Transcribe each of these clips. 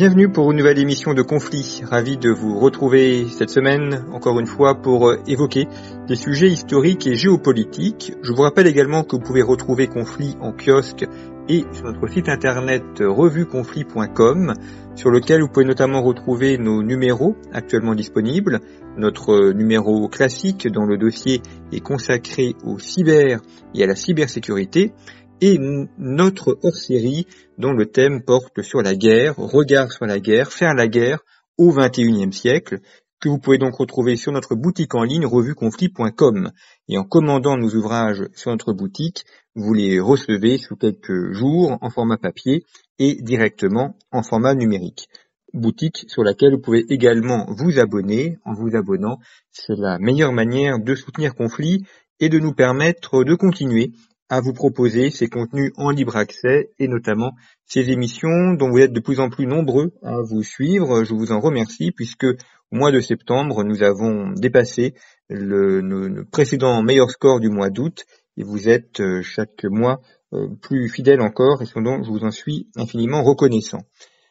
Bienvenue pour une nouvelle émission de Conflit. Ravi de vous retrouver cette semaine, encore une fois, pour évoquer des sujets historiques et géopolitiques. Je vous rappelle également que vous pouvez retrouver Conflit en kiosque et sur notre site internet revueconflit.com, sur lequel vous pouvez notamment retrouver nos numéros actuellement disponibles. Notre numéro classique dont le dossier est consacré au cyber et à la cybersécurité et notre hors-série dont le thème porte sur la guerre, regard sur la guerre, faire la guerre au XXIe siècle, que vous pouvez donc retrouver sur notre boutique en ligne revueconflit.com. Et en commandant nos ouvrages sur notre boutique, vous les recevez sous quelques jours en format papier et directement en format numérique. Boutique sur laquelle vous pouvez également vous abonner. En vous abonnant, c'est la meilleure manière de soutenir Conflit et de nous permettre de continuer à vous proposer ces contenus en libre accès et notamment ces émissions dont vous êtes de plus en plus nombreux à vous suivre. Je vous en remercie puisque au mois de septembre, nous avons dépassé le, précédent meilleur score du mois d'août et vous êtes euh, chaque mois euh, plus fidèles encore et ce dont je vous en suis infiniment reconnaissant.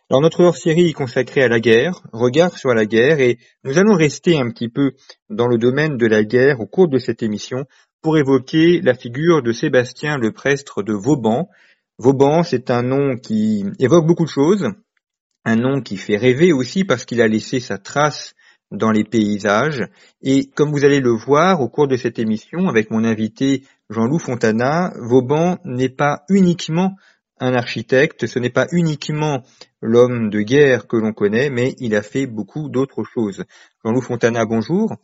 Alors notre hors-série est consacrée à la guerre, regard sur la guerre, et nous allons rester un petit peu dans le domaine de la guerre au cours de cette émission pour évoquer la figure de Sébastien le Prestre de Vauban. Vauban, c'est un nom qui évoque beaucoup de choses, un nom qui fait rêver aussi parce qu'il a laissé sa trace dans les paysages. Et comme vous allez le voir au cours de cette émission avec mon invité Jean-Loup Fontana, Vauban n'est pas uniquement un architecte, ce n'est pas uniquement l'homme de guerre que l'on connaît, mais il a fait beaucoup d'autres choses. Jean-Loup Fontana, bonjour.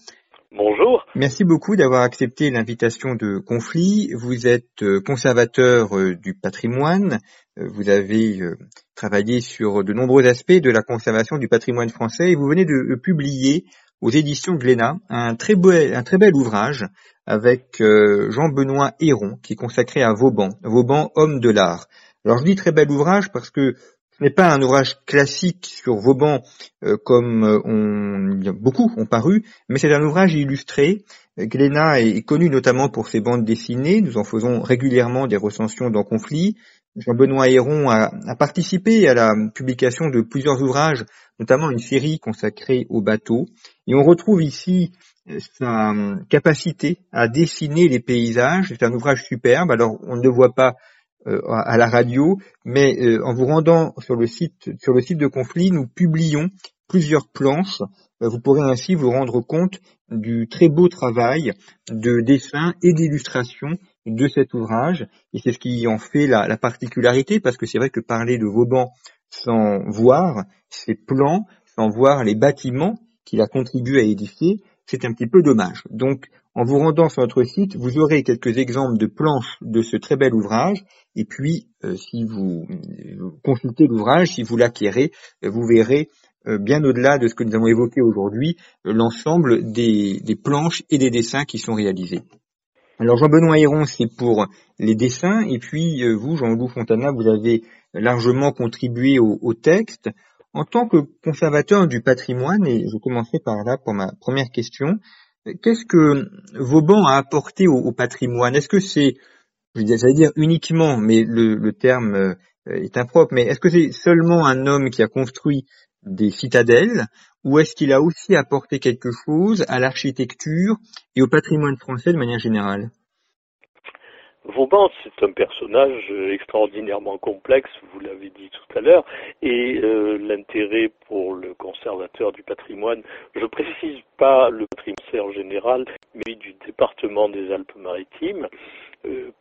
Bonjour. Merci beaucoup d'avoir accepté l'invitation de Conflit. Vous êtes euh, conservateur euh, du patrimoine. Euh, vous avez travaillé sur de nombreux aspects de la conservation du patrimoine français et vous venez de publier aux éditions Glénat un très, beau, un très bel ouvrage avec Jean-Benoît Héron qui est consacré à Vauban, Vauban, homme de l'art. Alors je dis très bel ouvrage parce que n'est pas un ouvrage classique sur Vauban euh, comme euh, on, beaucoup ont paru, mais c'est un ouvrage illustré. Glénat est connu notamment pour ses bandes dessinées. Nous en faisons régulièrement des recensions dans Conflit. Jean-Benoît Héron a, participé à la publication de plusieurs ouvrages, notamment une série consacrée aux bateaux. Et on retrouve ici euh, sa capacité à dessiner les paysages. C'est un ouvrage superbe. Alors on ne le voit pas euh, à la radio, mais euh, en vous rendant sur le site sur le site de Conflit, nous publions plusieurs planches. Euh, vous pourrez ainsi vous rendre compte du très beau travail de dessin et d'illustration de cet ouvrage, et c'est ce qui en fait la, la particularité, parce que c'est vrai que parler de Vauban sans voir ses plans, sans voir les bâtiments qu'il a contribué à édifier, c'est un petit peu dommage. Donc, en vous rendant sur notre site, vous aurez quelques exemples de planches de ce très bel ouvrage. Et puis, euh, si vous, consultez l'ouvrage, si vous l'acquérez, euh, vous verrez euh, bien au-delà de ce que nous avons évoqué aujourd'hui, l'ensemble des, planches et des dessins qui sont réalisés. Alors Jean-Benoît Héron, c'est pour les dessins, et puis vous, Jean-Loup Fontana, vous avez largement contribué au, au texte. En tant que conservateur du patrimoine, et je commencerai par là pour ma première question, Qu'est-ce que Vauban a apporté au, patrimoine? Est-ce que c'est, j'allais dire uniquement, mais le, terme euh, est impropre, mais est-ce que c'est seulement un homme qui a construit des citadelles ou est-ce qu'il a aussi apporté quelque chose à l'architecture et au patrimoine français de manière générale? Vauban, c'est un personnage extraordinairement complexe, vous l'avez dit tout à l'heure, et euh, l'intérêt pour le conservateur du patrimoine, je précise pas le patrimoine général, mais du département des Alpes-Maritimes, euh,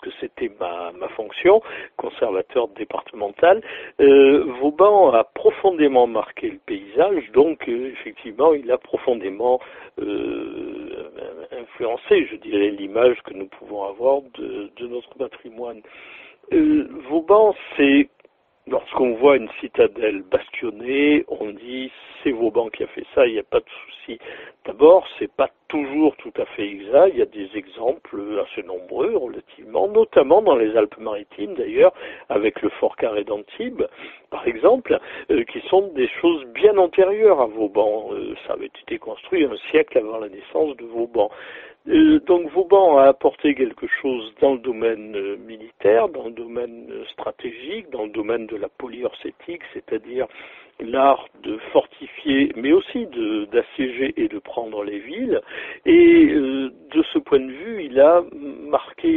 puisque c'était ma, ma fonction, conservateur départemental, euh, Vauban a profondément marqué le paysage, donc euh, effectivement il a profondément euh, influencé, je dirais, l'image que nous pouvons avoir de, de notre patrimoine. Euh, Vauban, c'est lorsqu'on voit une citadelle bastionnée, on dit c'est Vauban qui a fait ça, il n'y a pas de souci. D'abord, c'est pas toujours tout à fait exact, il y a des exemples assez nombreux relativement, notamment dans les Alpes-Maritimes d'ailleurs, avec le fort carré d'Antibes, par exemple, euh, qui sont des choses bien antérieures à Vauban. Euh, ça avait été construit un siècle avant la naissance de Vauban. Euh, donc Vauban a apporté quelque chose dans le domaine euh, militaire, dans le domaine euh, stratégique, dans le domaine de la polyurcétique, c'est-à-dire l'art de fortifier, mais aussi d'assiéger et de prendre les villes. Et de ce point de vue, il a marqué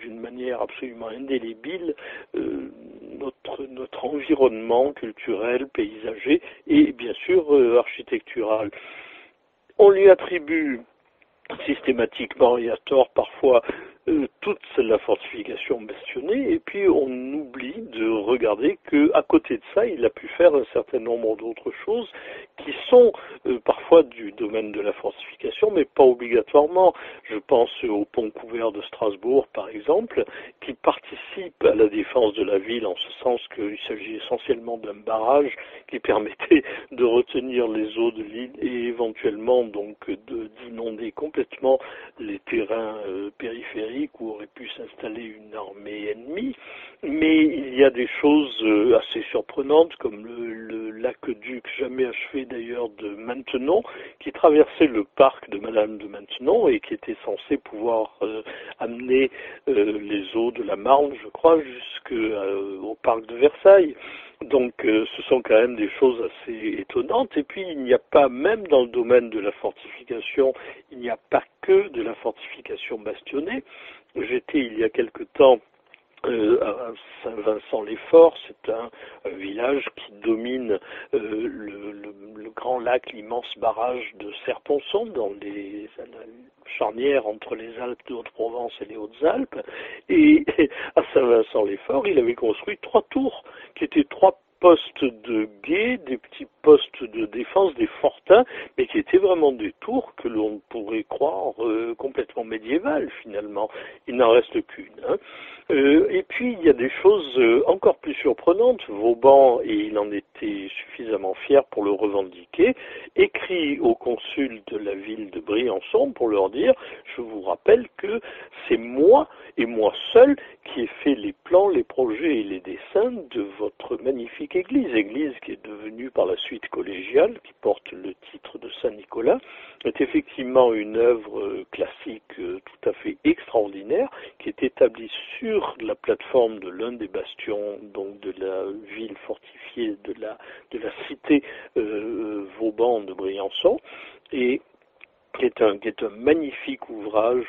d'une manière absolument indélébile notre, notre environnement culturel, paysager et bien sûr architectural. On lui attribue systématiquement et à tort parfois euh, toute la fortification bastionnée et puis on oublie de regarder que à côté de ça il a pu faire un certain nombre d'autres choses qui sont euh, parfois du domaine de la fortification mais pas obligatoirement. Je pense au pont couvert de Strasbourg par exemple qui participe à la défense de la ville en ce sens qu'il s'agit essentiellement d'un barrage qui permettait de retenir les eaux de l'île et éventuellement donc d'inonder complètement les terrains euh, périphériques où aurait pu s'installer une armée ennemie, mais il y a des choses euh, assez surprenantes comme le, lac-duc, jamais achevé d'ailleurs de Maintenon, qui traversait le parc de Madame de Maintenon et qui était censé pouvoir euh, amener euh, les eaux de la Marne, je crois, jusqu'au parc de Versailles. Donc ce sont quand même des choses assez étonnantes. Et puis il n'y a pas, même dans le domaine de la fortification, il n'y a pas que de la fortification bastionnée. J'étais il y a quelque temps euh, Saint-Vincent-les-Forts, c'est un, village qui domine euh, le, grand lac, l'immense barrage de Serponçon, dans les charnières entre les Alpes de Haute-Provence et les Hautes-Alpes. Et à Saint-Vincent-les-Forts, il avait construit trois tours, qui étaient trois postes de guet, des petits postes de défense, des fortins, mais qui étaient vraiment des tours que l'on pourrait croire euh, complètement médiévales finalement. Il n'en reste qu'une. Hein. Euh, et puis il y a des choses euh, encore plus surprenantes. Vauban, et il en était suffisamment fier pour le revendiquer, écrit au consul de la ville de Briançon pour leur dire, je vous rappelle que c'est moi et moi seul qui ai fait les plans, les projets et les dessins de votre magnifique église, église qui est devenue par la suite collégiale, qui porte le titre de Saint-Nicolas, est effectivement une œuvre euh, classique euh, tout à fait extraordinaire, qui est établie sur la plateforme de l'un des bastions, donc de la ville fortifiée de la, de la cité euh, Vauban de Briançon, et qui est un, qui est un magnifique ouvrage,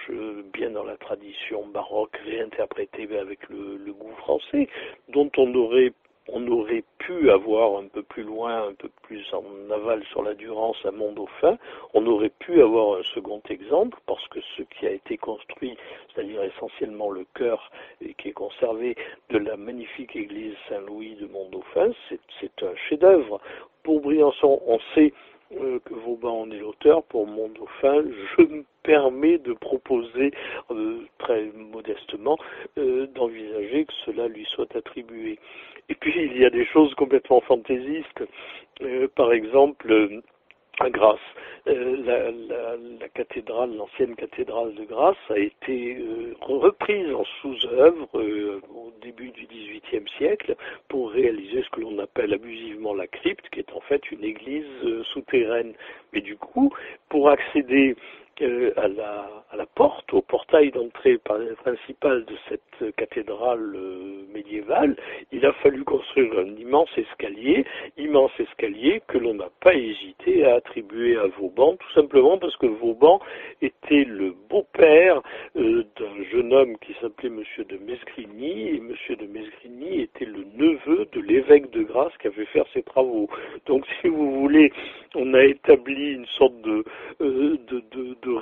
bien dans la tradition baroque, réinterprété avec le, le, goût français, dont on aurait on aurait pu avoir un peu plus loin, un peu plus en aval sur la Durance à Mont-Dauphin, on aurait pu avoir un second exemple, parce que ce qui a été construit, c'est-à-dire essentiellement le cœur et qui est conservé de la magnifique église Saint-Louis de Mont-Dauphin, c'est un chef-d'œuvre. Pour Briançon, on sait euh, que Vauban en est l'auteur, pour mon dauphin, je me permets de proposer euh, très modestement euh, d'envisager que cela lui soit attribué. Et puis il y a des choses complètement fantaisistes. par exemple, à Grasse. Euh, la, cathédrale, l'ancienne cathédrale de Grasse, a été euh, reprise en sous-œuvre euh, au début du XVIIIe siècle pour réaliser ce que l'on appelle abusivement la crypte, qui est en fait une église souterraine. Mais du coup, pour accéder à, la, à la porte, au portail d'entrée principal de cette cathédrale euh, médiévale, il a fallu construire un immense escalier, immense escalier que l'on n'a pas hésité à attribuer à Vauban, tout simplement parce que Vauban était le beau-père euh, d'un jeune homme qui s'appelait Monsieur de Mesgrigny, et Monsieur de Mesgrigny était le neveu de l'évêque de Grasse qui avait fait ses travaux. Donc, si vous voulez, on a établi une sorte de, euh,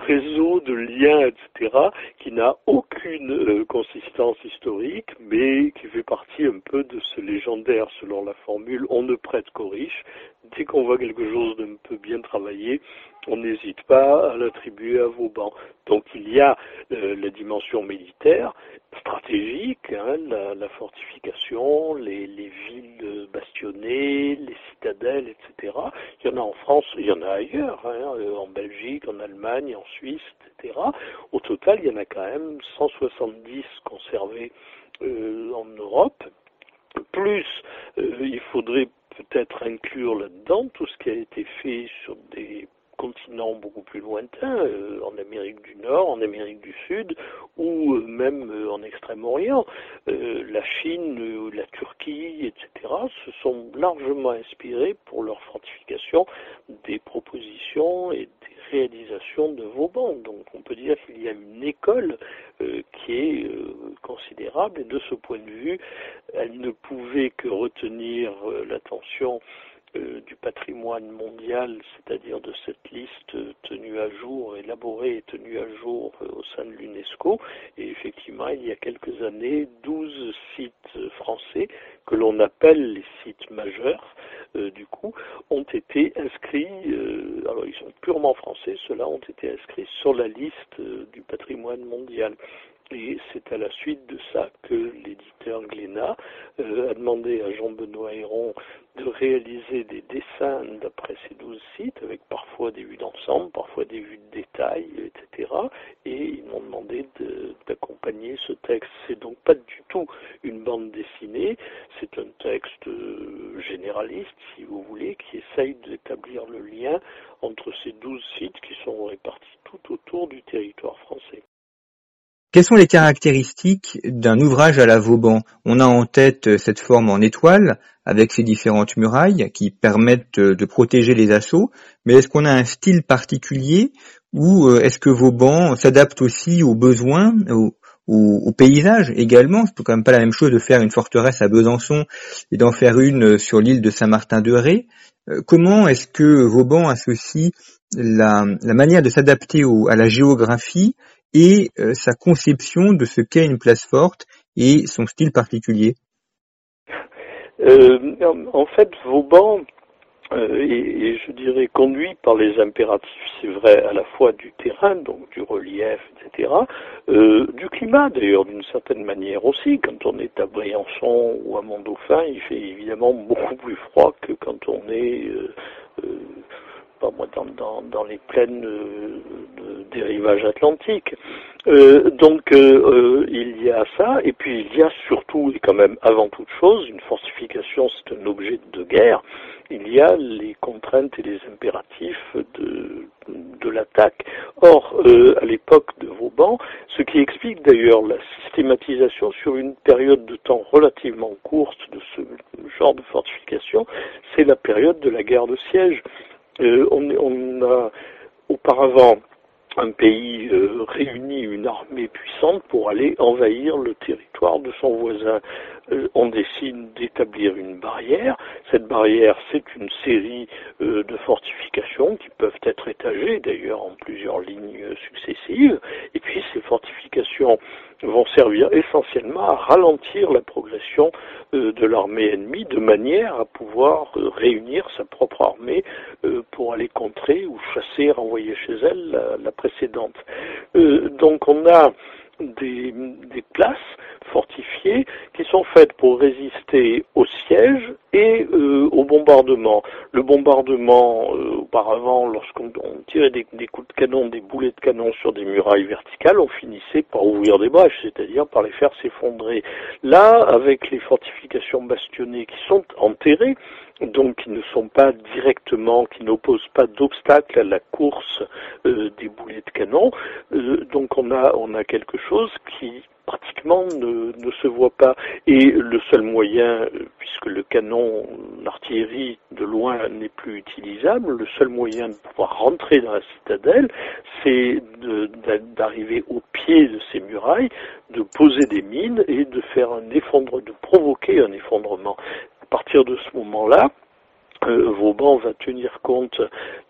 réseau, de liens, etc., qui n'a aucune euh, consistance historique, mais qui fait partie un peu de ce légendaire, selon la formule on ne prête qu'aux riches. Dès qu'on voit quelque chose d'un peu bien travaillé, on n'hésite pas à l'attribuer à Vauban. Donc il y a euh, la dimension militaire, stratégique, hein, la, fortification, les, villes bastionnées, les citadelles, etc. Il y en a en France, il y en a ailleurs, hein, euh, en Belgique, en Allemagne, en Suisse, etc. Au total, il y en a quand même 170 conservés euh, en Europe. Plus, il faudrait peut-être inclure là-dedans tout ce qui a été fait sur des continents beaucoup plus lointains, euh, en Amérique du Nord, en Amérique du Sud, ou euh, même euh, en Extrême-Orient. la Chine, la Turquie, etc., se sont largement inspirés pour leur fortification des propositions et des réalisations de Vauban. Donc on peut dire qu'il y a une école qui est considérable et de ce point de vue, elle ne pouvait que retenir l'attention euh, du patrimoine mondial, c'est-à-dire de cette liste tenue à jour, élaborée et tenue à jour euh, au sein de l'UNESCO. Et effectivement, il y a quelques années, 12 sites français, que l'on appelle les sites majeurs, euh, du coup, ont été inscrits, alors ils sont purement français, ceux-là ont été inscrits sur la liste du patrimoine mondial. Et c'est à la suite de ça que l'éditeur Glénat euh, a demandé à Jean-Benoît Héron de réaliser des dessins d'après ces douze sites, avec parfois des vues d'ensemble, parfois des vues de détail, etc. Et ils m'ont demandé d'accompagner ce texte. C'est donc pas du tout une bande dessinée, c'est un texte euh, généraliste, si vous voulez, qui essaye d'établir le lien entre ces douze sites qui sont répartis tout autour du territoire français. Quelles sont les caractéristiques d'un ouvrage à la Vauban? On a en tête euh, cette forme en étoile avec ses différentes murailles qui permettent euh, de protéger les assauts, mais est-ce qu'on a un style particulier ou euh, est-ce que Vauban s'adapte aussi aux besoins, aux, paysages également? C'est quand même pas la même chose de faire une forteresse à Besançon et d'en faire une sur l'île de Saint-Martin-de-Ré. Comment est-ce que Vauban associe la manière de s'adapter à la géographie et euh, sa conception de ce qu'est une place forte et son style particulier euh, En fait, Vauban euh, et, je dirais conduit par les impératifs, c'est vrai, à la fois du terrain, donc du relief, etc., du climat d'ailleurs d'une certaine manière aussi. Quand on est à Briançon ou à Mont-Dauphin, il fait évidemment beaucoup plus froid que quand on est moi, dans, les plaines euh, des rivages atlantiques. Euh, donc euh, il y a ça, et puis il y a surtout, et quand même avant toute chose, une fortification, c'est un objet de guerre, il y a les contraintes et les impératifs de l'attaque. Or, à l'époque de Vauban, ce qui explique d'ailleurs la systématisation sur une période de temps relativement courte de ce genre de fortification, c'est la période de la guerre de siège. Euh, on, a auparavant un pays euh, réuni une armée puissante pour aller envahir le territoire de son voisin. Euh, on décide d'établir une barrière. Cette barrière, c'est une série de fortifications qui peuvent être étagées d'ailleurs en plusieurs lignes successives. Et puis ces fortifications vont servir essentiellement à ralentir la progression euh, de l'armée ennemie de manière à pouvoir euh, réunir sa propre armée euh, pour aller contrer ou chasser, renvoyer chez elle la, précédente. donc on a des, places fortifiées qui sont faites pour résister au siège et euh, au bombardement. Le bombardement, euh, auparavant, lorsqu'on tirait des, des, coups de canon, des boulets de canon sur des murailles verticales, on finissait par ouvrir des brèches, c'est-à-dire par les faire s'effondrer. Là, avec les fortifications bastionnées qui sont enterrées, donc qui ne sont pas directement, qui n'opposent pas d'obstacle à la course euh, des boulets de canon. Euh, donc on a quelque chose qui pratiquement ne, ne, se voit pas. Et le seul moyen, euh, puisque le canon d'artillerie de loin n'est plus utilisable, le seul moyen de pouvoir rentrer dans la citadelle, c'est d'arriver au pied de ces murailles, de poser des mines et de faire un effondrement, de provoquer un effondrement. À partir de ce moment-là, euh, Vauban va tenir compte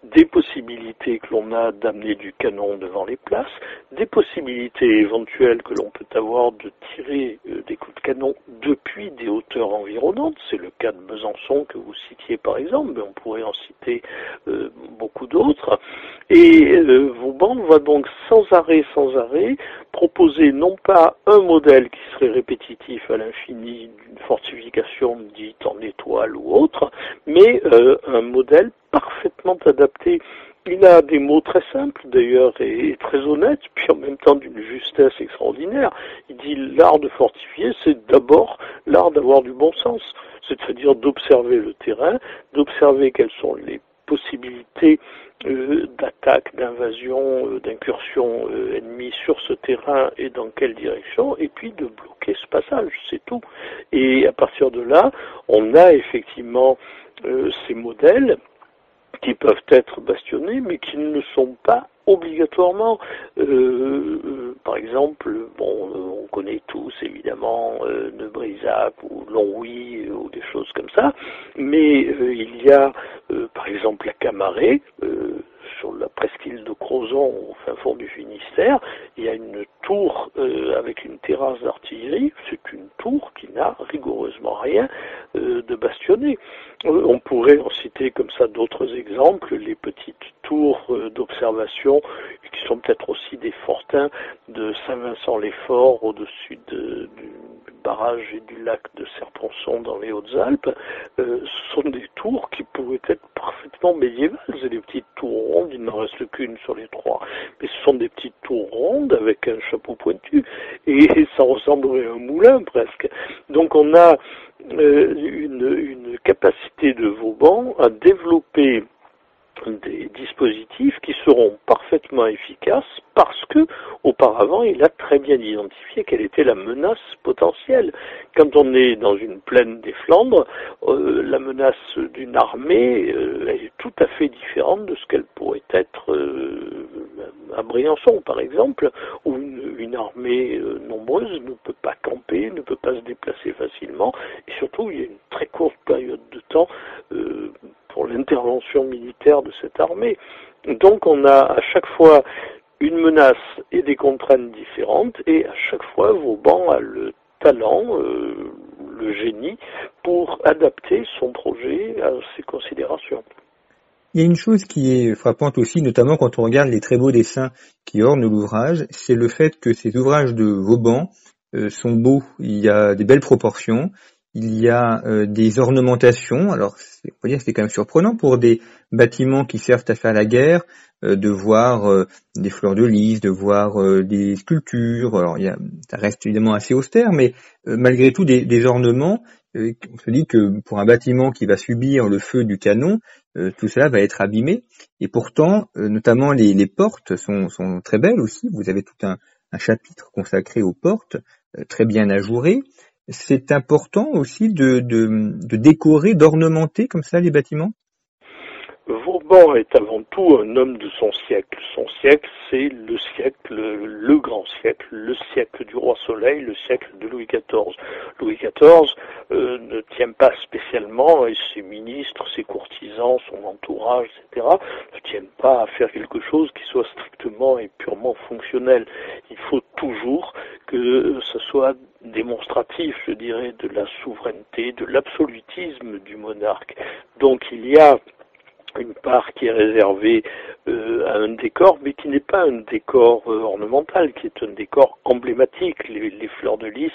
des possibilités que l'on a d'amener du canon devant les places, des possibilités éventuelles que l'on peut avoir de tirer euh, des coups de canon depuis des hauteurs environnantes. C'est le cas de Besançon que vous citiez par exemple, mais on pourrait en citer euh, beaucoup d'autres. Et Vauban va donc sans arrêt, sans arrêt, proposer non pas un modèle qui serait répétitif à l'infini d'une fortification dite en étoile ou autre, mais euh, un modèle parfaitement adapté. Il a des mots très simples d'ailleurs et, très honnêtes, puis en même temps d'une justesse extraordinaire. Il dit l'art de fortifier, c'est d'abord l'art d'avoir du bon sens, c'est-à-dire d'observer le terrain, d'observer quelles sont les possibilités euh, d'attaque, d'invasion, euh, d'incursion euh, ennemie sur ce terrain et dans quelle direction, et puis de bloquer ce passage, c'est tout. Et à partir de là, on a effectivement ces modèles qui peuvent être bastionnés, mais qui ne sont pas obligatoirement, par exemple, bon, on connaît tous évidemment euh, Nebrisac ou Longwy ou des choses comme ça, mais il y a par exemple la Camarée, sur la presqu'île de Crozon, au fin fond du Finistère, il y a une tour euh, avec une terrasse d'artillerie. C'est une tour qui n'a rigoureusement rien euh, de bastionné. Euh, on pourrait en citer comme ça d'autres exemples, les petites tours d'observation qui sont peut-être aussi des fortins de Saint-Vincent-les-Forts au-dessus du barrage et du lac de Serponçon dans les Hautes-Alpes. ce sont des tours qui pourraient être parfaitement médiévales. Des petites tours il n'en reste qu'une sur les trois. Mais ce sont des petites tours rondes avec un chapeau pointu, et ça ressemblerait à un moulin presque. Donc on a euh, une capacité de Vauban à développer des dispositifs qui seront parfaitement efficaces parce que auparavant il a très bien identifié quelle était la menace potentielle. Quand on est dans une plaine des Flandres, euh, la menace d'une armée euh, est tout à fait différente de ce qu'elle pourrait être euh, à Briançon par exemple, où une, une armée nombreuse ne peut pas camper, ne peut pas se déplacer facilement, et surtout il y a une très courte période de temps pour l'intervention militaire de cette armée. Donc on a à chaque fois une menace et des contraintes différentes, et à chaque fois Vauban a le talent, euh, le génie, pour adapter son projet à ces considérations. Il y a une chose qui est frappante aussi, notamment quand on regarde les très beaux dessins qui ornent l'ouvrage, c'est le fait que ces ouvrages de Vauban euh, sont beaux. Il y a des belles proportions, il y a euh, des ornementations. Alors, on peut dire c'est quand même surprenant pour des bâtiments qui servent à faire la guerre, euh, de voir euh, des fleurs de lys, de voir des sculptures. Alors, il y a, ça reste évidemment assez austère, mais malgré tout des, ornements. on se dit que pour un bâtiment qui va subir le feu du canon, tout cela va être abîmé. Et pourtant, notamment les, portes sont, très belles aussi. Vous avez tout un, un chapitre consacré aux portes, très bien ajouré c'est important aussi de, de, décorer, d'ornementer comme ça les bâtiments? Vauban est avant tout un homme de son siècle. Son siècle, c'est le siècle, le grand siècle, le siècle du roi Soleil, le siècle de Louis XIV. Louis XIV euh, ne tient pas spécialement, et ses ministres, ses courtisans, son entourage, etc., ne tiennent pas à faire quelque chose qui soit strictement et purement fonctionnel. Il faut toujours que ce soit démonstratif, je dirais, de la souveraineté, de l'absolutisme du monarque. Donc il y a une part qui est réservée euh, à un décor, mais qui n'est pas un décor euh, ornemental, qui est un décor emblématique. Les, fleurs de lys,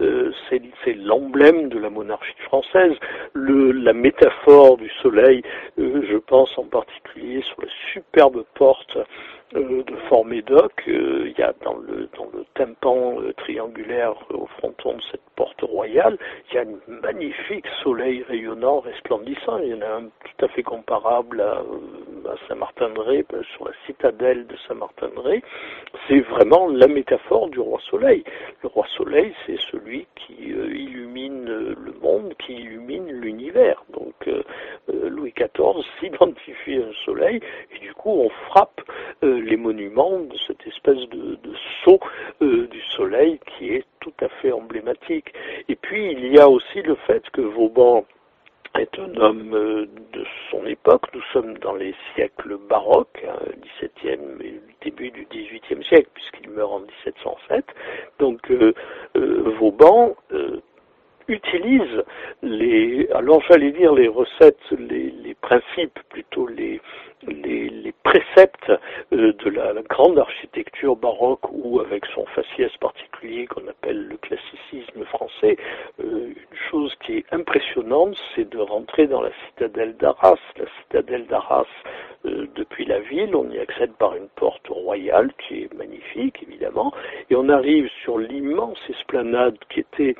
euh, c'est l'emblème de la monarchie française. Le, la métaphore du soleil, je pense en particulier sur la superbe porte de Fort Médoc, il y a dans le, dans le tympan triangulaire au fronton de cette porte royale, il y a un magnifique soleil rayonnant, resplendissant. Il y en a un tout à fait comparable à, Saint-Martin-de-Ré, sur la citadelle de Saint-Martin-de-Ré. C'est vraiment la métaphore du roi Soleil. Le roi Soleil, c'est celui qui euh, illumine le monde, qui illumine l'univers. Donc euh, euh, Louis XIV s'identifie à un soleil et du coup on frappe les monuments de cette espèce de, de sceau du soleil qui est tout à fait emblématique. Et puis il y a aussi le fait que Vauban est un homme de son époque. Nous sommes dans les siècles baroques, hein, 17e et début du XVIIIe siècle, puisqu'il meurt en 1707. Donc Vauban utilise les, alors j'allais dire les recettes, les, les principes, plutôt les, les, les préceptes euh, de la, grande architecture baroque ou avec son faciès particulier qu'on appelle le classicisme français. Euh, une chose qui est impressionnante, c'est de rentrer dans la citadelle d'Arras. La citadelle d'Arras, euh, depuis la ville, on y accède par une porte royale qui est magnifique évidemment, et on arrive sur l'immense esplanade qui était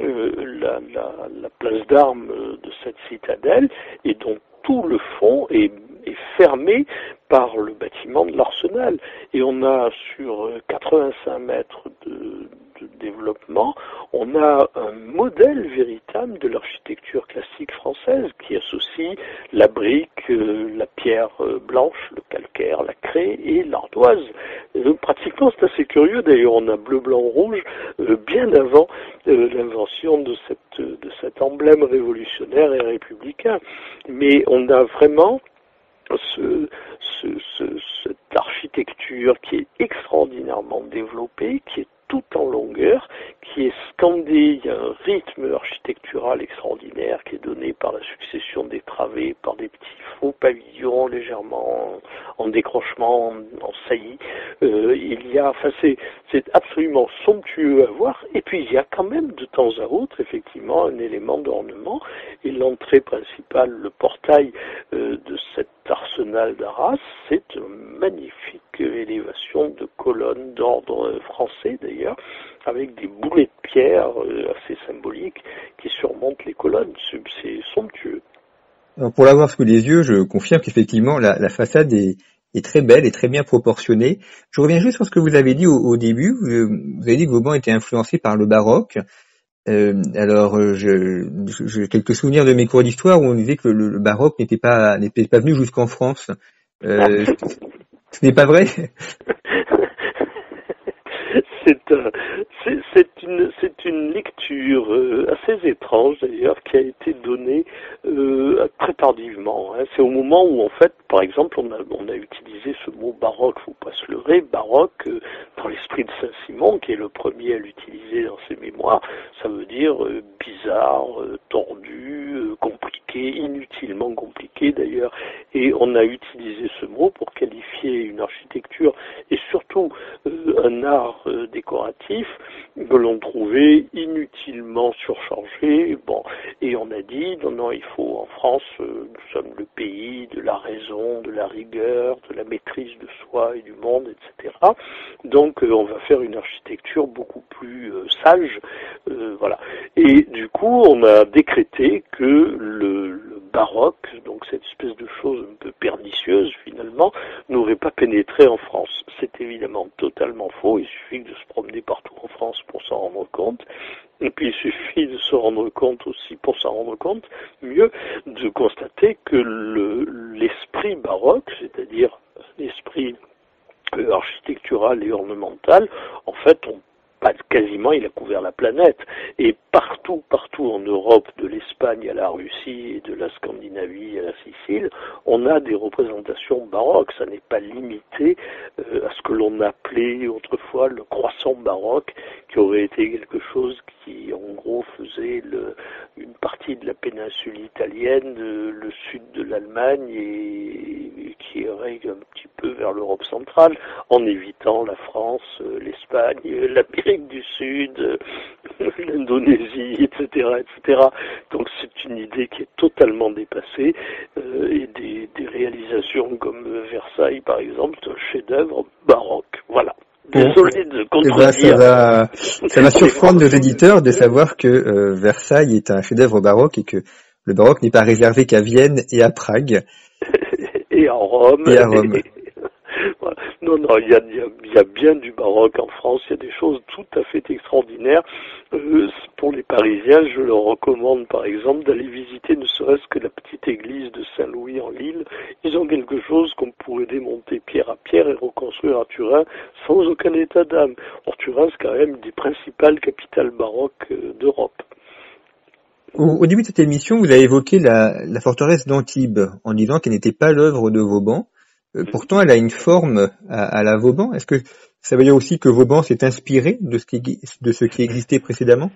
euh, la, la, la, place d'armes de cette citadelle et dont tout le fond est, est, fermé par le bâtiment de l'arsenal. Et on a sur 85 mètres de, de développement, on a un modèle véritable de l'architecture classique française qui associe la brique, euh, la pierre euh, blanche, le calcaire, la craie et l'ardoise. Euh, pratiquement, c'est assez curieux. D'ailleurs, on a bleu, blanc, rouge bien avant l'invention de, cet emblème révolutionnaire et républicain. Mais on a vraiment ce, ce, ce, cette architecture qui est extraordinairement développée, qui est tout en longueur, qui est scandé, il y a un rythme architectural extraordinaire qui est donné par la succession des travées, par des petits faux pavillons légèrement en, décrochement, en, saillie. Euh, il y a, enfin c'est, absolument somptueux à voir, et puis il y a quand même de temps à autre effectivement un élément d'ornement, et l'entrée principale, le portail euh, de cet arsenal d'Arras, c'est magnifique élévation de colonnes d'ordre français d'ailleurs, avec des boulets de pierre euh, assez symboliques qui surmontent les colonnes. C'est somptueux. Alors pour l'avoir sous les yeux, je confirme qu'effectivement la, la, façade est, est, très belle et très bien proportionnée. Je reviens juste sur ce que vous avez dit au, au début. Vous, vous, avez dit que Vauban était influencé par le baroque. Euh, alors, j'ai quelques souvenirs de mes cours d'histoire où on disait que le, le baroque n'était pas n'était pas venu jusqu'en France. Euh, ce n'est pas vrai? C'est une lecture euh, assez étrange d'ailleurs qui a été donnée euh, très tardivement. Hein. C'est au moment où en fait, par exemple, on a utilisé ce mot baroque, faut pas se leurrer, baroque euh, dans l'esprit de Saint Simon qui est le premier à l'utiliser dans ses mémoires. Ça veut dire bizarre, tordu, compliqué, inutilement compliqué d'ailleurs. Et on a utilisé ce mot pour qualifier une architecture et surtout un art décoratif que l'on trouvait inutilement surchargé. Bon, et on a dit non, non, il faut en France, euh, nous sommes le pays de la raison, de la rigueur, de la maîtrise de soi et du monde, etc. Donc, euh, on va faire une architecture beaucoup plus euh, sage, voilà. Et du coup, on a décrété que le baroque, donc cette espèce de chose un peu pernicieuse finalement, n'aurait pas pénétré en France. C'est évidemment totalement faux. Il suffit de se promener partout en France pour s'en rendre compte. Et puis il suffit de se rendre compte aussi, pour s'en rendre compte, mieux, de constater que l'esprit baroque, c'est-à-dire l'esprit euh, architectural et ornemental, en fait, on quasiment il a couvert la planète. Et partout, partout en Europe, de l'Espagne à la Russie et de la Scandinavie à la Sicile, on a des représentations baroques. Ça n'est pas limité euh, à ce que l'on appelait autrefois le croissant baroque, qui aurait été quelque chose qui, en gros, faisait le, une partie de la péninsule italienne, le sud de l'Allemagne et, un petit peu vers l'Europe centrale, en évitant la France, euh, l'Espagne, l'Amérique du Sud, euh, l'Indonésie, etc., etc. Donc c'est une idée qui est totalement dépassée euh, et des, des, réalisations comme Versailles, par exemple, c'est un chef-d'œuvre baroque. Voilà. Désolé de contredire. Eh ben, ça va, ça va surprendre nos éditeurs de savoir que euh, Versailles est un chef-d'œuvre baroque et que le baroque n'est pas réservé qu'à Vienne et à Prague. Et à Rome. Et à Rome. Non, non, il y a, il y a, bien du baroque en France, il y a des choses tout à fait extraordinaires. Euh, pour les Parisiens, je leur recommande par exemple d'aller visiter ne serait-ce que la petite église de Saint-Louis en Lille. Ils ont quelque chose qu'on pourrait démonter pierre à pierre et reconstruire à Turin sans aucun état d'âme. Or, Turin, c'est quand même une des principales capitales baroques euh, d'Europe. Au, début de cette émission, vous avez évoqué la, forteresse d'Antibes en disant qu'elle n'était pas l'œuvre de Vauban. Euh, mm. pourtant, elle a une forme à, la Vauban. Est-ce que ça veut dire aussi que Vauban s'est inspiré de ce qui, de ce qui existait précédemment?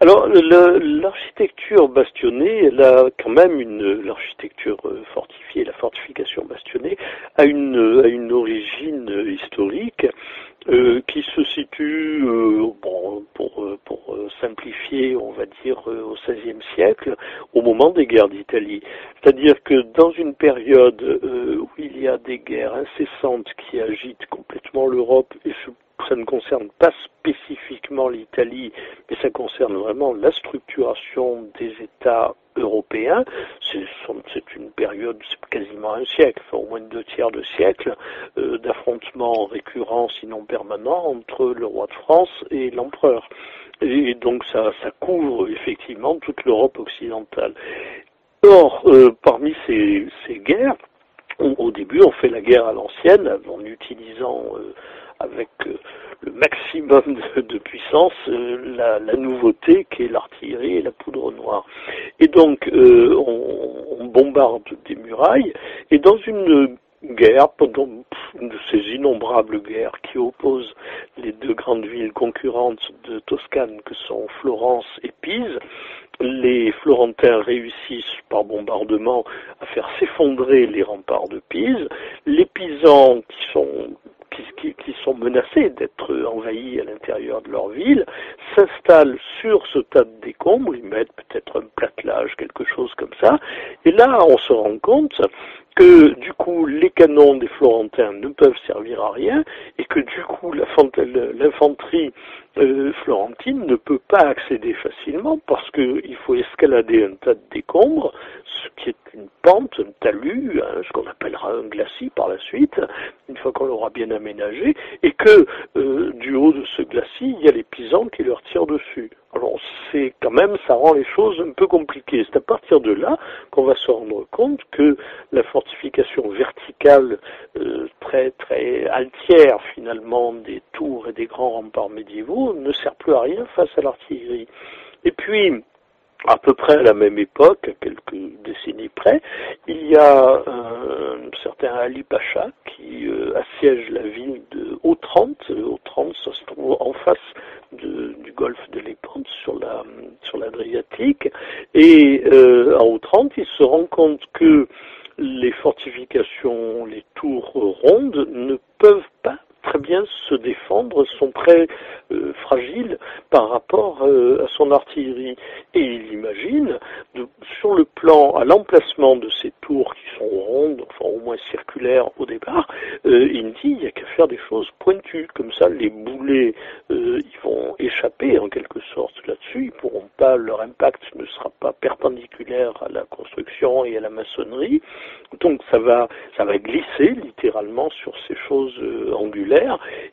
Alors, l'architecture bastionnée, elle a quand même une l'architecture euh, fortifiée, la fortification bastionnée a une a une origine historique euh, qui se situe, euh, bon, euh, on va dire, au XVIe siècle, au moment des guerres d'Italie. C'est-à-dire que dans une période où il y a des guerres incessantes qui agitent complètement l'Europe, et ça ne concerne pas spécifiquement l'Italie, mais ça concerne vraiment la structuration des États européens. C'est une période, c'est quasiment un siècle, au moins deux tiers de siècle, euh, d'affrontements récurrents, sinon permanents, entre le roi de France et l'empereur. Et donc ça, ça couvre effectivement toute l'Europe occidentale. Or, euh, parmi ces, ces guerres, au début, on fait la guerre à l'ancienne en utilisant euh, avec euh, le maximum de, puissance euh, la, la, nouveauté qui est l'artillerie et la poudre noire. Et donc euh, on, on, bombarde des murailles et dans une guerre, de ces innombrables guerres qui opposent les deux grandes villes concurrentes de Toscane que sont Florence et Pise, les Florentins réussissent par bombardement à faire s'effondrer les remparts de Pise. Les Pisans, qui sont qui, sont menacés d'être envahis à l'intérieur de leur ville, s'installent sur ce tas de décombres, ils mettent peut-être un platelage, quelque chose comme ça, et là on se rend compte que du coup les canons des Florentins ne peuvent servir à rien et que du coup l'infanterie euh, florentine ne peut pas accéder facilement parce qu'il faut escalader un tas de décombres, ce qui est une pente, un talus, hein, ce qu'on appellera un glacis par la suite, une fois qu'on l'aura bien aménagé, et que euh, du haut de ce glacis, il y a les pisans qui leur tirent dessus. Alors c'est quand même, ça rend les choses un peu compliquées. C'est à partir de là qu'on va se rendre compte que la fortification verticale euh, très très altière finalement des tours et des grands remparts médiévaux ne sert plus à rien face à l'artillerie. Et puis à peu près à la même époque, à quelques décennies près, il y a un certain Ali Pacha qui euh, assiège la ville de Haut-Trente. Haut-Trente, ça se trouve en face du golfe de Lépante sur la sur l'Adriatique. Et euh, à Haut-Trente, il se rend compte que les fortifications, les tours rondes ne peuvent pas très bien se défendre, sont très euh, fragiles par rapport euh, à son artillerie. Et il imagine, sur le plan, à l'emplacement de ces tours qui sont rondes, enfin au moins circulaires au départ, euh, il dit il n'y a qu'à faire des choses pointues. Comme ça, les boulets, ils vont échapper en quelque sorte là-dessus. Ils pourront pas, leur impact ne sera pas perpendiculaire à la construction et à la maçonnerie. Donc ça va, ça va glisser littéralement sur ces choses angulaires.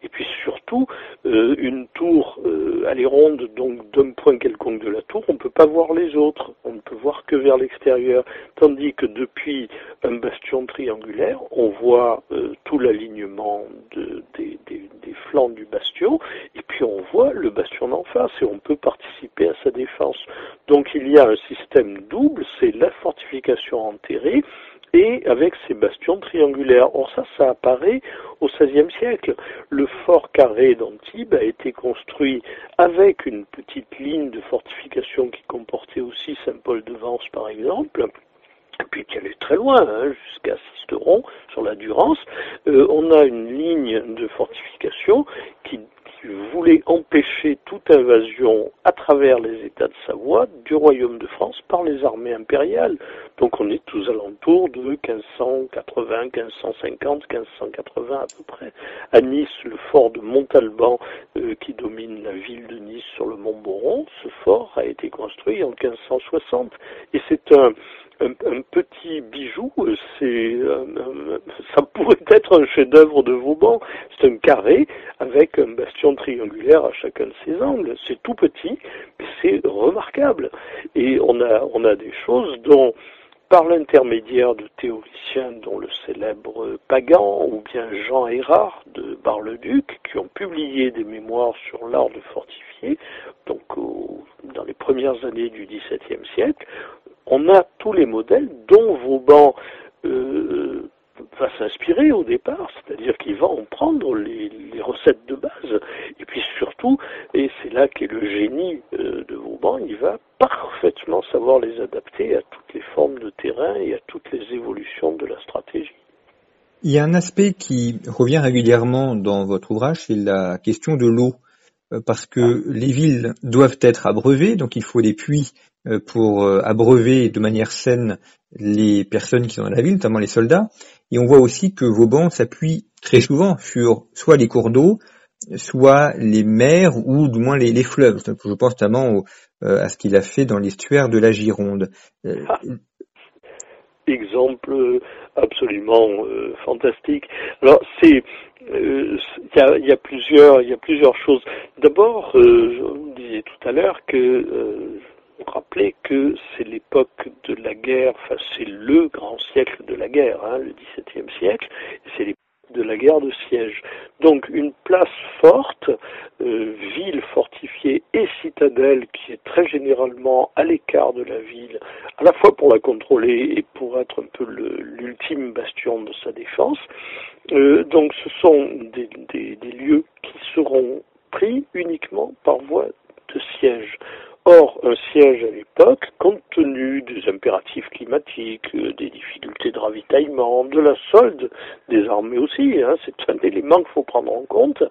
Et puis surtout, une tour, euh, est ronde, donc d'un point quelconque de la tour, on ne peut pas voir les autres, on ne peut voir que vers l'extérieur, tandis que depuis un bastion triangulaire, on voit euh, tout l'alignement de, des, flancs du bastion, et puis on voit le bastion d'en face, et on peut participer à sa défense. Donc il y a un système double, c'est la fortification enterrée, et avec ces bastions triangulaires. Or ça, ça apparaît au XVIe siècle. Le fort carré d'Antibes a été construit avec une petite ligne de fortification qui comportait aussi Saint-Paul-de-Vence par exemple, puis qui allait très loin, hein, jusqu'à Sisteron, sur la Durance, euh, on a une ligne de fortification qui voulait empêcher toute invasion à travers les États de Savoie du royaume de France par les armées impériales. Donc on est tous alentours de 1580, 1550, 1580 à peu près. À Nice, le fort de Montalban, euh, qui domine la ville de Nice sur le mont Boron, ce fort a été construit en 1560. Et c'est un, un, petit bijou, euh, c'est, euh, ça pourrait être un chef-d'œuvre de Vauban. C'est un carré avec un bastion triangulaire à chacun de ses angles. C'est tout petit, mais c'est remarquable. Et on a, on a des choses dont par l'intermédiaire de théoriciens dont le célèbre Pagan ou bien Jean Hérard de Bar-le-Duc, qui ont publié des mémoires sur l'art de fortifier, donc dans les premières années du XVIIe siècle, on a tous les modèles dont Vauban euh, va s'inspirer au départ, c'est-à-dire qu'il va en prendre les, recettes de base. Et puis surtout, et c'est là qu'est le génie euh, de Vauban, il va parfaitement savoir les adapter à toutes les formes de terrain et à toutes les évolutions de la stratégie. Il y a un aspect qui revient régulièrement dans votre ouvrage, c'est la question de l'eau. Euh, parce que ah. les villes doivent être abreuvées, donc il faut des puits pour euh, abreuver de manière saine les personnes qui sont dans la ville, notamment les soldats. Et on voit aussi que Vauban s'appuie très souvent sur soit les cours d'eau, soit les mers ou du moins les, fleuves. Je pense notamment à ce qu'il a fait dans l'estuaire de la Gironde. Ah. Exemple absolument fantastique. Alors c'est euh, il y, a, plusieurs, il y a plusieurs choses. D'abord, euh, je vous disais tout à l'heure que euh, rappeler que c'est l'époque de la guerre, enfin c'est le grand siècle de la guerre, hein, le XVIIe siècle, c'est l'époque de la guerre de siège. Donc une place forte, euh, ville fortifiée et citadelle qui est très généralement à l'écart de la ville, à la fois pour la contrôler et pour être un peu l'ultime bastion de sa défense. Euh, donc ce sont des lieux qui seront pris uniquement par voie de siège. Or, un siège à l'époque, compte tenu des impératifs climatiques, des difficultés de ravitaillement, de la solde des armées aussi, hein, c'est un élément qu'il faut prendre en compte.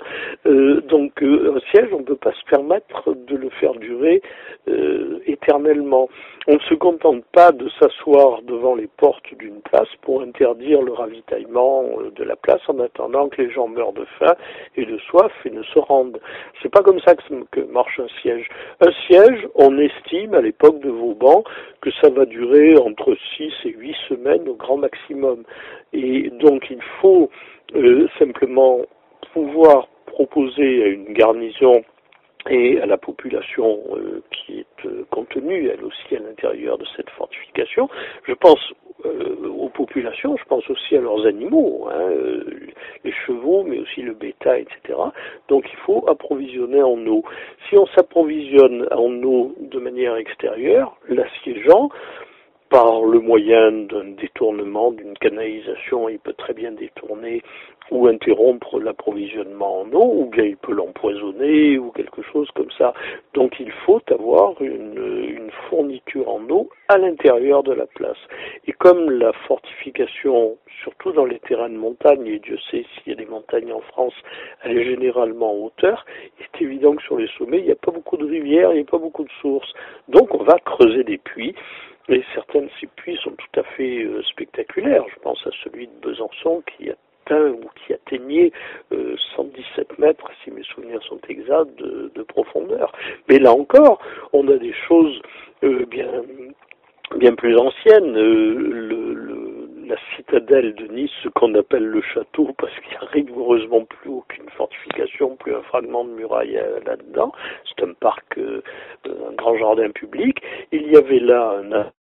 Euh, donc, euh, un siège, on ne peut pas se permettre de le faire durer euh, éternellement. On ne se contente pas de s'asseoir devant les portes d'une place pour interdire le ravitaillement de la place en attendant que les gens meurent de faim et de soif et ne se rendent. C'est pas comme ça que marche un siège. Un siège, on estime à l'époque de Vauban que ça va durer entre 6 et 8 semaines au grand maximum. Et donc il faut euh, simplement pouvoir proposer à une garnison et à la population euh, qui est euh, contenue, elle aussi, à l'intérieur de cette fortification. Je pense euh, aux populations, je pense aussi à leurs animaux, hein, les chevaux, mais aussi le bétail, etc. Donc il faut approvisionner en eau. Si on s'approvisionne en eau de manière extérieure, l'assiégeant, par le moyen d'un détournement, d'une canalisation, il peut très bien détourner ou interrompre l'approvisionnement en eau, ou bien il peut l'empoisonner, ou quelque chose comme ça. Donc il faut avoir une, une fourniture en eau à l'intérieur de la place. Et comme la fortification, surtout dans les terrains de montagne, et Dieu sait s'il y a des montagnes en France, elle est généralement en hauteur, il est évident que sur les sommets, il n'y a pas beaucoup de rivières, il n'y a pas beaucoup de sources. Donc on va creuser des puits et certains de ces puits sont tout à fait euh, spectaculaires. Je pense à celui de Besançon qui atteint ou qui atteignait 117 euh, mètres, si mes souvenirs sont exacts, de, profondeur. Mais là encore, on a des choses euh, bien bien plus anciennes. la citadelle de Nice, ce qu'on appelle le château, parce qu'il n'y a rigoureusement plus aucune fortification, plus un fragment de muraille là-dedans. C'est un parc, un grand jardin public. Il y avait là un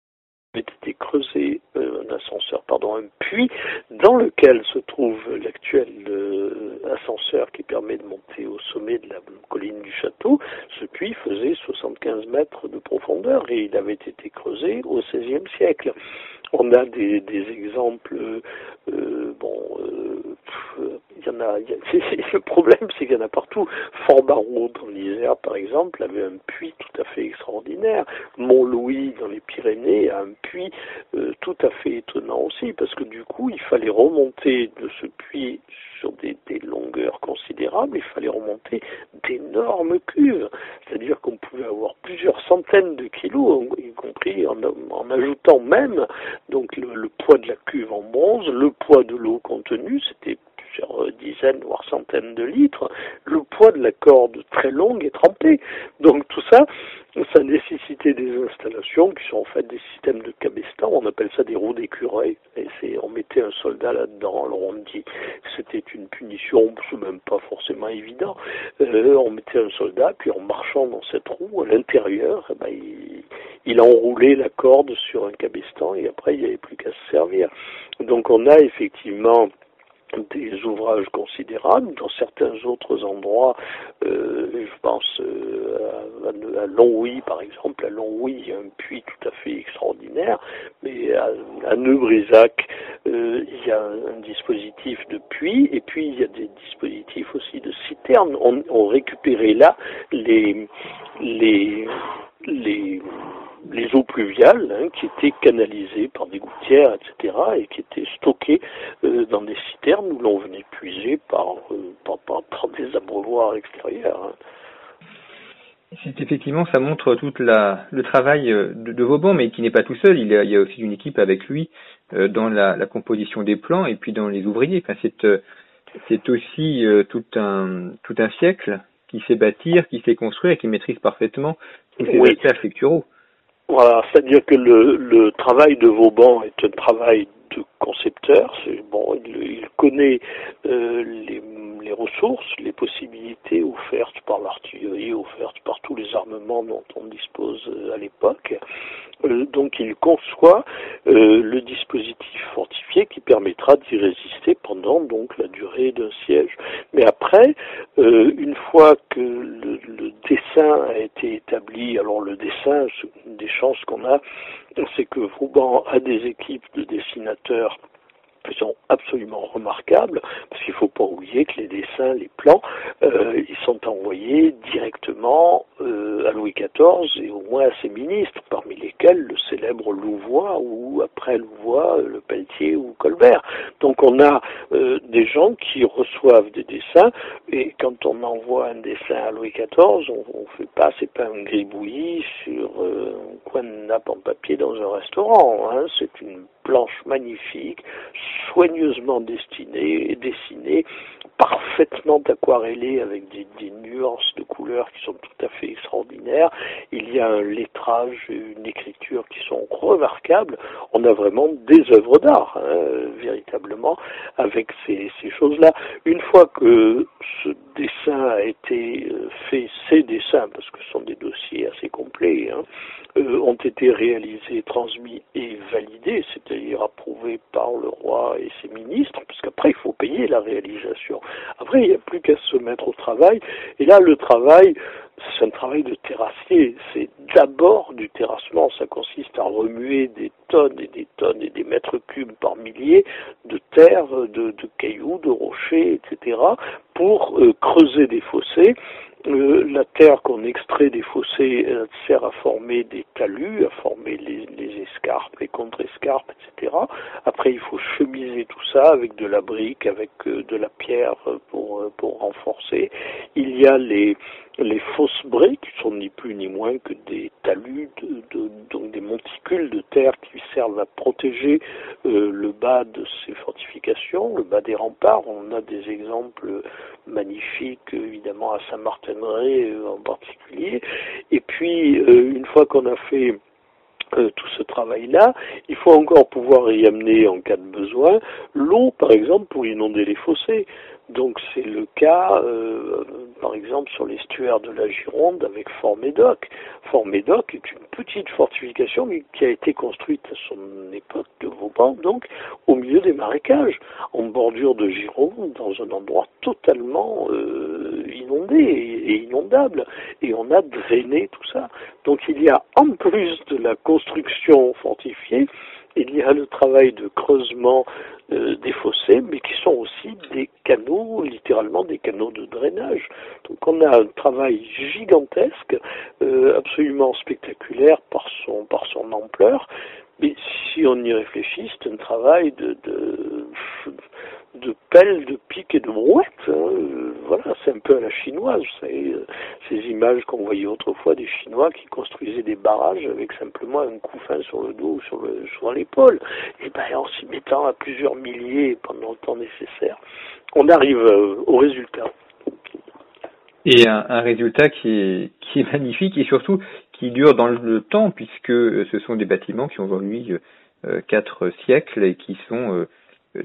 avait été creusé euh, un ascenseur, pardon, un puits dans lequel se trouve l'actuel euh, ascenseur qui permet de monter au sommet de la colline du château. Ce puits faisait 75 mètres de profondeur et il avait été creusé au XVIe siècle. On a des, exemples, euh, bon, le problème, c'est qu'il y en a partout. Fort Barreau dans l'Isère, par exemple, avait un puits tout à fait extraordinaire. Mont-Louis dans les Pyrénées a un puits euh, tout à fait étonnant aussi, parce que du coup, il fallait remonter de ce puits sur des, longueurs considérables, il fallait remonter d'énormes cuves. C'est-à-dire qu'on pouvait avoir plusieurs centaines de kilos, y compris en, ajoutant même donc le poids de la cuve en bronze, le poids de l'eau contenue, c'était plusieurs dizaines voire centaines de litres, le poids de la corde très longue et trempée. Donc tout ça, ça nécessitait des installations qui sont en fait des systèmes de cabestan, on appelle ça des roues d'écureuil, et c'est, on mettait un soldat là-dedans, alors on dit c'était une punition, c'est même pas forcément évident, euh, on mettait un soldat, puis en marchant dans cette roue, à l'intérieur, eh ben, il enroulait la corde sur un cabestan et après il n'y avait plus qu'à se servir. Donc on a effectivement des ouvrages considérables. Dans certains autres endroits, euh, je pense euh, à, Longwy par exemple, à Longwy il y a un puits tout à fait extraordinaire, mais à, à Neubrisac euh, il y a un, dispositif de puits et puis il y a des dispositifs aussi de citernes. On, on récupérait là les les les les eaux pluviales hein, qui étaient canalisées par des gouttières, etc., et qui étaient stockées euh, dans des citernes où l'on venait puiser par, euh, par, par, des abreuvoirs extérieurs. Hein. C'est effectivement, ça montre tout le travail euh, de, Vauban, mais qui n'est pas tout seul. Il y, a, aussi une équipe avec lui dans la, composition des plans et puis dans les ouvriers. C'est aussi tout un tout un siècle qui sait bâtir, qui sait construire et qui maîtrise parfaitement tous ces oui. aspects architecturaux. Voilà, c'est-à-dire que le, le, travail de Vauban est un travail de concepteur. Bon, il, il connaît euh, les, les, ressources, les possibilités offertes par l'artillerie, offertes par tous les armements dont on dispose euh, à l'époque. Euh, donc, il conçoit euh, le dispositif fortifié qui permettra d'y résister pendant donc la durée d'un siège. Mais après, une fois que le, dessin a été établi, alors le dessin, des chances qu'on a, c'est que Vauban a des équipes de dessinateurs sont absolument remarquables, parce qu'il ne faut pas oublier que les dessins, les plans, euh, ils sont envoyés directement euh, à Louis XIV et au moins à ses ministres, parmi lesquels le célèbre Louvois ou après Louvois, le Pelletier ou Colbert. Donc on a euh, des gens qui reçoivent des dessins et quand on envoie un dessin à Louis XIV, on, on fait pas, c'est pas un gribouillis sur euh, un coin de nappe en papier dans un restaurant. Hein, c'est une planche magnifique, soigneusement destinée, dessinée, parfaitement aquarellée avec des, nuances de couleurs qui sont tout à fait extraordinaires. Il y a un lettrage, une écriture qui sont remarquables. On a vraiment des œuvres d'art, hein, véritablement, avec ces, choses-là. Une fois que ce dessin a été fait, ces dessins, parce que ce sont des dossiers assez complets, hein, euh, ont été réalisés, transmis et validés, c'est-à-dire approuvés par le roi et ses ministres, parce qu'après il faut payer la réalisation. Après il n'y a plus qu'à se mettre au travail, et là le travail, c'est un travail de terrassier, c'est d'abord du terrassement, ça consiste à remuer des tonnes et des tonnes et des mètres cubes par milliers de terre, de, cailloux, de rochers, etc., pour euh, creuser des fossés euh, la terre qu'on extrait des fossés euh, sert à former des talus, à former les, les escarpes, les contre-escarpes, etc. Après, il faut chemiser tout ça avec de la brique, avec euh, de la pierre pour, pour renforcer. Il y a les, les fausses briques, qui sont ni plus ni moins que des talus, de, donc des monticules de terre qui servent à protéger euh, le bas de ces fortifications, le bas des remparts. On a des exemples magnifiques, évidemment, à Saint-Martin-de-Ré en particulier. Et puis, euh, une fois qu'on a fait euh, tout ce travail-là, il faut encore pouvoir y amener en cas de besoin l'eau, par exemple, pour inonder les fossés. Donc c'est le cas, euh, par exemple, sur l'estuaire de la Gironde avec Fort-Médoc. Fort-Médoc est une petite fortification qui a été construite à son époque de Vauban, donc au milieu des marécages, en bordure de Gironde, dans un endroit totalement euh, inondé et inondable. Et on a drainé tout ça. Donc il y a en plus de la construction fortifiée, il y a le travail de creusement euh, des fossés, mais qui sont aussi des canaux, littéralement des canaux de drainage. Donc on a un travail gigantesque, euh, absolument spectaculaire par son, par son ampleur, mais si on y réfléchit, c'est un travail de, de, de pelle, de pique et de brouette. Hein. Voilà, c'est un peu à la chinoise. Savez, ces images qu'on voyait autrefois des Chinois qui construisaient des barrages avec simplement un couffin sur le dos ou sur, le, sur l'épaule. Et ben, en s'y mettant à plusieurs milliers pendant le temps nécessaire, on arrive au résultat. Et un, résultat qui est, qui est magnifique et surtout qui dure dans le temps puisque ce sont des bâtiments qui ont aujourd'hui euh, quatre siècles et qui sont euh,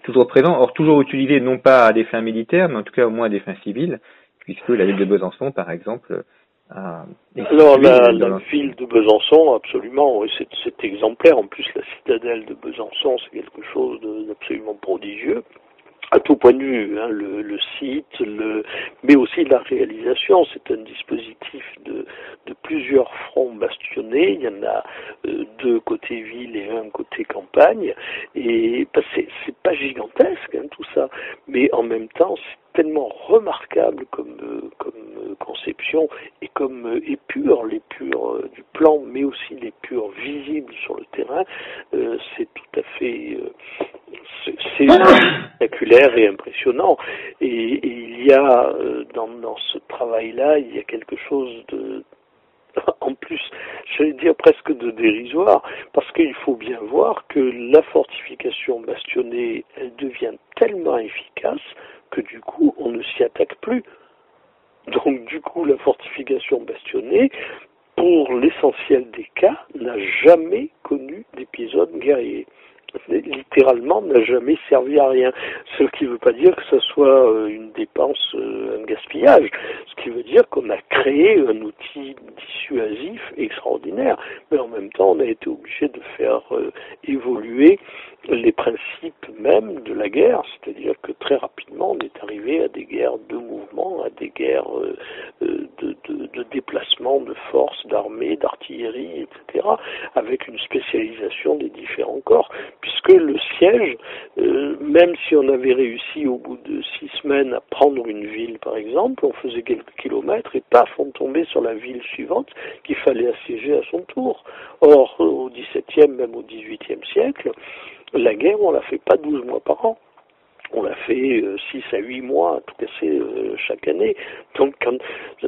toujours présents, or toujours utilisés non pas à des fins militaires, mais en tout cas au moins à des fins civiles, puisque la ville de Besançon, par exemple, à Alors la, la ville de Besançon, absolument, oui, c'est exemplaire. En plus, la citadelle de Besançon, c'est quelque chose d'absolument prodigieux à tout point de vue, hein, le, le, site, le, mais aussi la réalisation. C'est un dispositif de, de, plusieurs fronts bastionnés. Il y en a euh, deux côté ville et un côté campagne. Et bah, c'est, pas gigantesque hein, tout ça, mais en même temps tellement remarquable comme, euh, comme euh, conception et comme épure, l'épure du plan, mais aussi l'épure visible sur le terrain. c'est tout à fait c'est spectaculaire et impressionnant. Et, il y a euh, dans, dans ce travail-là, il y a quelque chose de en plus, j'allais dire presque de dérisoire, parce qu'il faut bien voir que la fortification bastionnée, elle devient tellement efficace que du coup, on ne s'y attaque plus. Donc du coup, la fortification bastionnée, pour l'essentiel des cas, n'a jamais connu d'épisode guerrier littéralement n'a jamais servi à rien. Ce qui ne veut pas dire que ce soit euh, une dépense, euh, un gaspillage. Qui veut dire qu'on a créé un outil dissuasif extraordinaire. Mais en même temps, on a été obligé de faire euh, évoluer les principes même de la guerre. C'est-à-dire que très rapidement, on est arrivé à des guerres de mouvement, à des guerres de, de, de déplacement de forces, d'armées, d'artillerie, etc., avec une spécialisation des différents corps puisque le siège, euh, même si on avait réussi au bout de six semaines à prendre une ville, par exemple, on faisait quelques kilomètres et paf, on tombait sur la ville suivante qu'il fallait assiéger à son tour. Or, au XVIIe, même au XVIIIe siècle, la guerre, on la fait pas 12 mois par an on l'a fait 6 euh, à 8 mois, tout casser euh, chaque année. Donc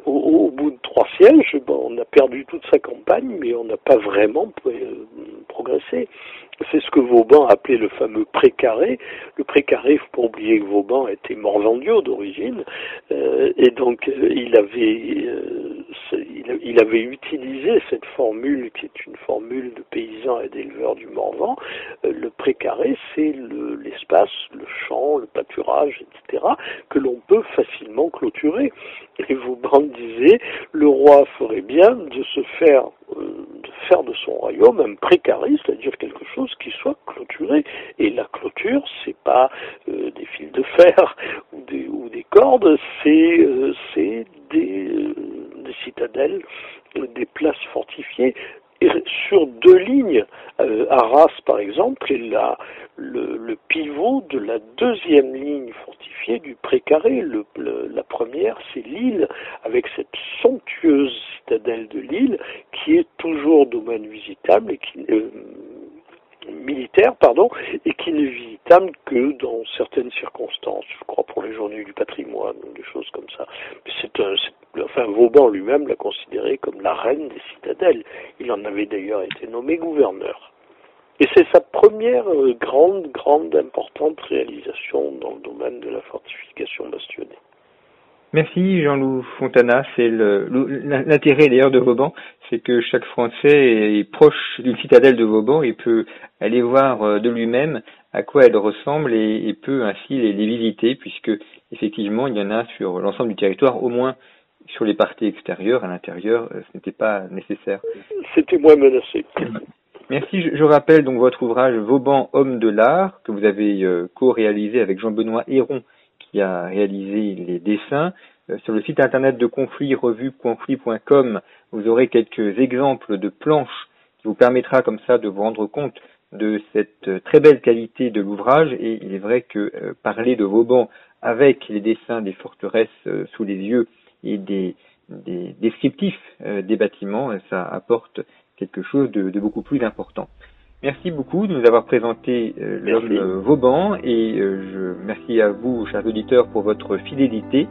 au, bout de trois sièges, on a perdu toute sa campagne, mais on n'a pas vraiment progressé. C'est ce que Vauban appelait le fameux précaré. Le précaré, il faut pas oublier que Vauban était Morvandio d'origine, euh, et donc euh, il avait euh, il, utilisé cette formule qui est une formule de paysan et d'éleveur du Morvan. le précaré, c'est l'espace, le, champ, le pâturage, etc., que l'on peut facilement clôturer. Et Vauban disait, le roi ferait bien de se faire de faire de son royaume un précaré, c'est-à-dire quelque chose qui soit clôturé. Et la clôture, c'est pas euh, des fils de fer ou des, ou des cordes, c'est euh, des, euh, des citadelles, des places fortifiées sur deux lignes, euh, Arras par exemple, est la, le, le, pivot de la deuxième ligne fortifiée du précaré. Le, la première, c'est Lille, avec cette somptueuse citadelle de Lille, qui est toujours domaine visitable et qui, euh, militaire, pardon, et qui n'est visitable que dans certaines circonstances, je crois pour les journées du patrimoine, ou des choses comme ça. C'est un, enfin, Vauban lui-même l'a considéré comme la reine des citadelles. Il en avait d'ailleurs été nommé gouverneur. Et c'est sa première euh, grande, grande, importante réalisation dans le domaine de la fortification bastionnée. Merci Jean-Loup Fontana. C'est l'intérêt d'ailleurs de Vauban, c'est que chaque Français est proche d'une citadelle de Vauban et peut aller voir euh, de lui-même à quoi elle ressemble et, peut ainsi les, visiter, puisque effectivement il y en a sur l'ensemble du territoire, au moins sur les parties extérieures. À l'intérieur, euh, ce n'était pas nécessaire. C'était moins menacé. Merci. Je, rappelle donc votre ouvrage Vauban, homme de l'art, que vous avez euh, co-réalisé avec Jean-Benoît Héron qui a réalisé les dessins. Euh, sur le site internet de conflit revue.conflit.com, vous aurez quelques exemples de planches qui vous permettra comme ça de vous rendre compte de cette euh, très belle qualité de l'ouvrage et il est vrai que euh, parler de Vauban avec les dessins des forteresses sous les yeux et des, descriptifs des bâtiments, ça apporte quelque chose de beaucoup plus important. Merci beaucoup de nous avoir présenté euh, l'homme Vauban et euh, je merci à vous, chers auditeurs, pour votre fidélité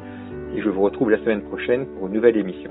et je vous retrouve la semaine prochaine pour une nouvelle émission.